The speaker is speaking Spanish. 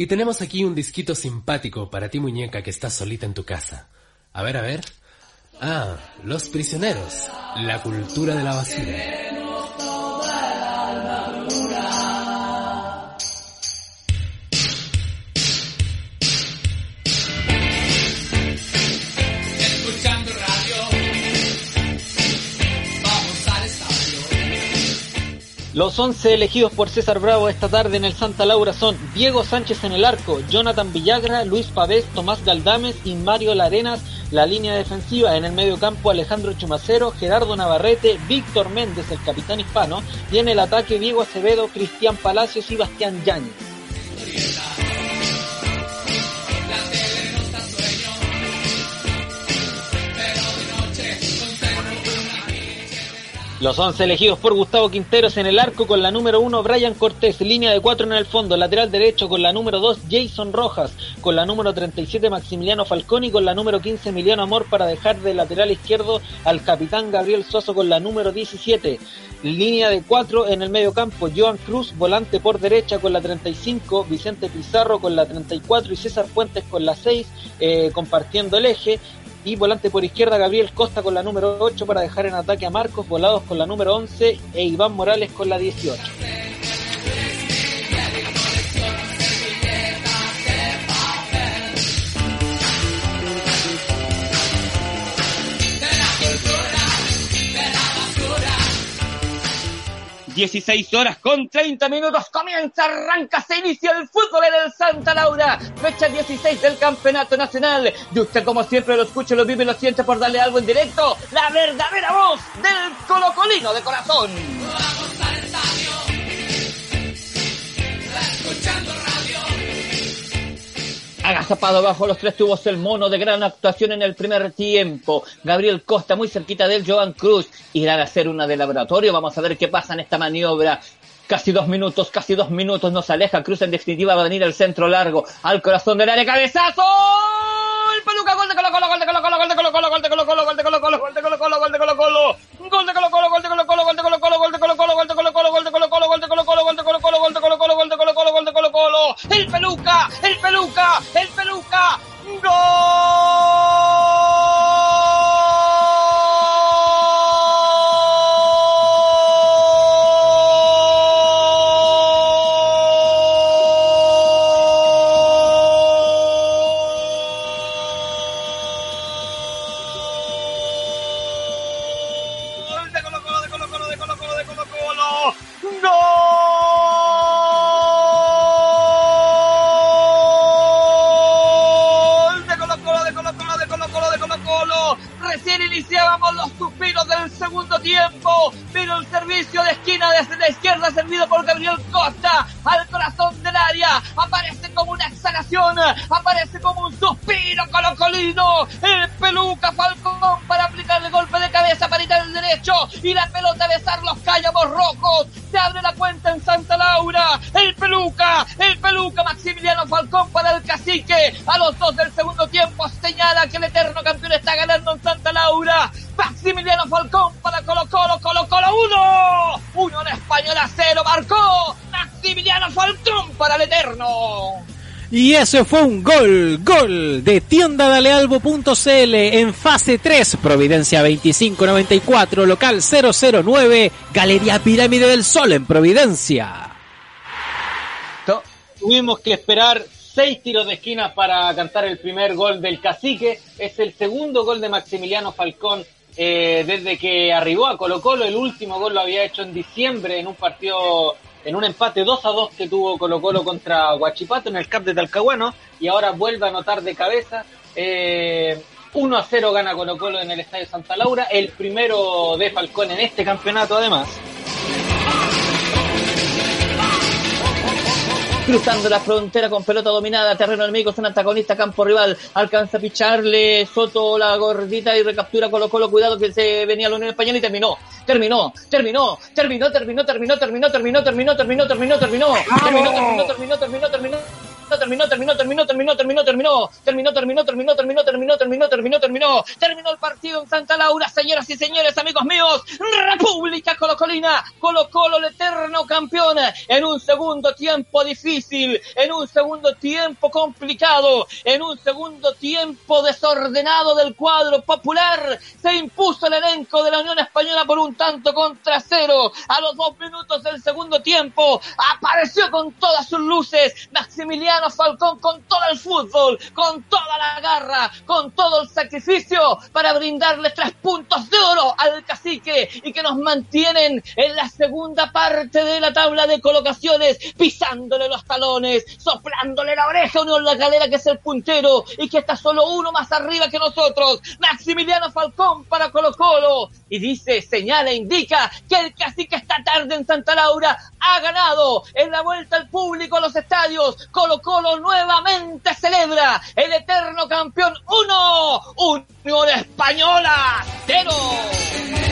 Y tenemos aquí un disquito simpático para ti muñeca que estás solita en tu casa. A ver, a ver. Ah, Los Prisioneros, la cultura de la basura. Los 11 elegidos por César Bravo esta tarde en el Santa Laura son Diego Sánchez en el arco, Jonathan Villagra, Luis Pavés, Tomás Galdames y Mario Larenas. La línea defensiva en el medio campo Alejandro Chumacero, Gerardo Navarrete, Víctor Méndez, el capitán hispano, y en el ataque Diego Acevedo, Cristian Palacios y Bastián Yáñez. Los 11 elegidos por Gustavo Quinteros en el arco con la número 1 Brian Cortés, línea de 4 en el fondo, lateral derecho con la número 2 Jason Rojas, con la número 37 Maximiliano Falcón y con la número 15 Emiliano Amor para dejar de lateral izquierdo al capitán Gabriel Soso con la número 17. Línea de 4 en el medio campo, Joan Cruz, volante por derecha con la 35, Vicente Pizarro con la 34 y César Fuentes con la 6, eh, compartiendo el eje y volante por izquierda Gabriel Costa con la número 8 para dejar en ataque a Marcos Volados con la número 11 e Iván Morales con la 18. 16 horas con 30 minutos comienza, arranca, se inicia el fútbol en el Santa Laura, fecha 16 del Campeonato Nacional. Y usted como siempre lo escucha, lo vive lo siente por darle algo en directo, la verdadera voz del colocolino de corazón. Agazapado bajo los tres tubos el mono de gran actuación en el primer tiempo. Gabriel Costa muy cerquita del Joan Cruz. Irá a hacer una de laboratorio. Vamos a ver qué pasa en esta maniobra. Casi dos minutos, casi dos minutos nos aleja. Cruz en definitiva va a venir el centro largo al corazón del área. ¡Cabezazo! El peluca, gol de Colo Colo, gol de Colo Colo, gol de Colo Colo, gol de Colo Colo, gol de Colo Colo, gol de Colo Colo, gol de Colo Colo, Iniciábamos los suspiros del segundo tiempo, pero el servicio de esquina desde la izquierda servido por Gabriel Costa al corazón del área aparece como una exhalación, aparece como un suspiro colocolino, el peluca Falcón para aplicar el golpe de cabeza para ir al derecho y la pelota besar los cállamos rojos, se abre la cuenta en Santa Laura, el peluca, el peluca Maximiliano Falcón para el cacique, a los dos del segundo tiempo señala que el eterno campeón está ganando Laura. Maximiliano Falcón para Colo Colo, Colo Colo 1. Unión Española 0 marcó Maximiliano Falcón para el Eterno. Y ese fue un gol, gol de tiendadalealbo.cl en fase 3, Providencia 2594, local 009, Galería Pirámide del Sol en Providencia. Tuvimos que esperar seis tiros de esquina para cantar el primer gol del cacique. Es el segundo gol de Maximiliano Falcón eh, desde que arribó a Colo Colo. El último gol lo había hecho en diciembre en un partido, en un empate 2 a 2 que tuvo Colo Colo contra Huachipato en el Cap de Talcahuano. Y ahora vuelve a anotar de cabeza. Eh, 1 a 0 gana Colo Colo en el Estadio Santa Laura. El primero de Falcón en este campeonato además. Cruzando la frontera con pelota dominada, terreno enemigo, es un antagonista, campo rival, alcanza a picharle Soto la gordita y recaptura Colo cuidado que se venía la Unión Española y terminó, terminó, terminó, terminó, terminó, terminó, terminó, terminó, terminó, terminó, terminó, terminó, terminó, terminó, terminó, terminó, terminó, terminó, terminó, terminó, terminó, terminó, terminó, terminó, terminó, terminó, terminó, terminó, terminó, terminó, terminó, terminó el partido en Santa Laura, señoras y señores, amigos míos, República Colocolina, Colo Colo, el eterno campeón, en un segundo tiempo difícil, en un segundo tiempo complicado, en un segundo tiempo desordenado del cuadro popular, se impuso el elenco de la Unión Española por un tanto contra cero, a los dos minutos del segundo tiempo, apareció con todas sus luces, Maximiliano Falcón con todo el fútbol, con toda la garra, con todo el sacrificio para brindarle tres puntos de oro al cacique y que nos mantienen en la segunda parte de la tabla de colocaciones, pisándole los talones, soplándole la oreja a Unión La Calera que es el puntero y que está solo uno más arriba que nosotros. Maximiliano Falcón para Colo Colo y dice, señala, indica que el cacique esta tarde en Santa Laura ha ganado en la vuelta al público a los estadios. Colo Colo nuevamente celebra el eterno campeón 1, Unión Española 0.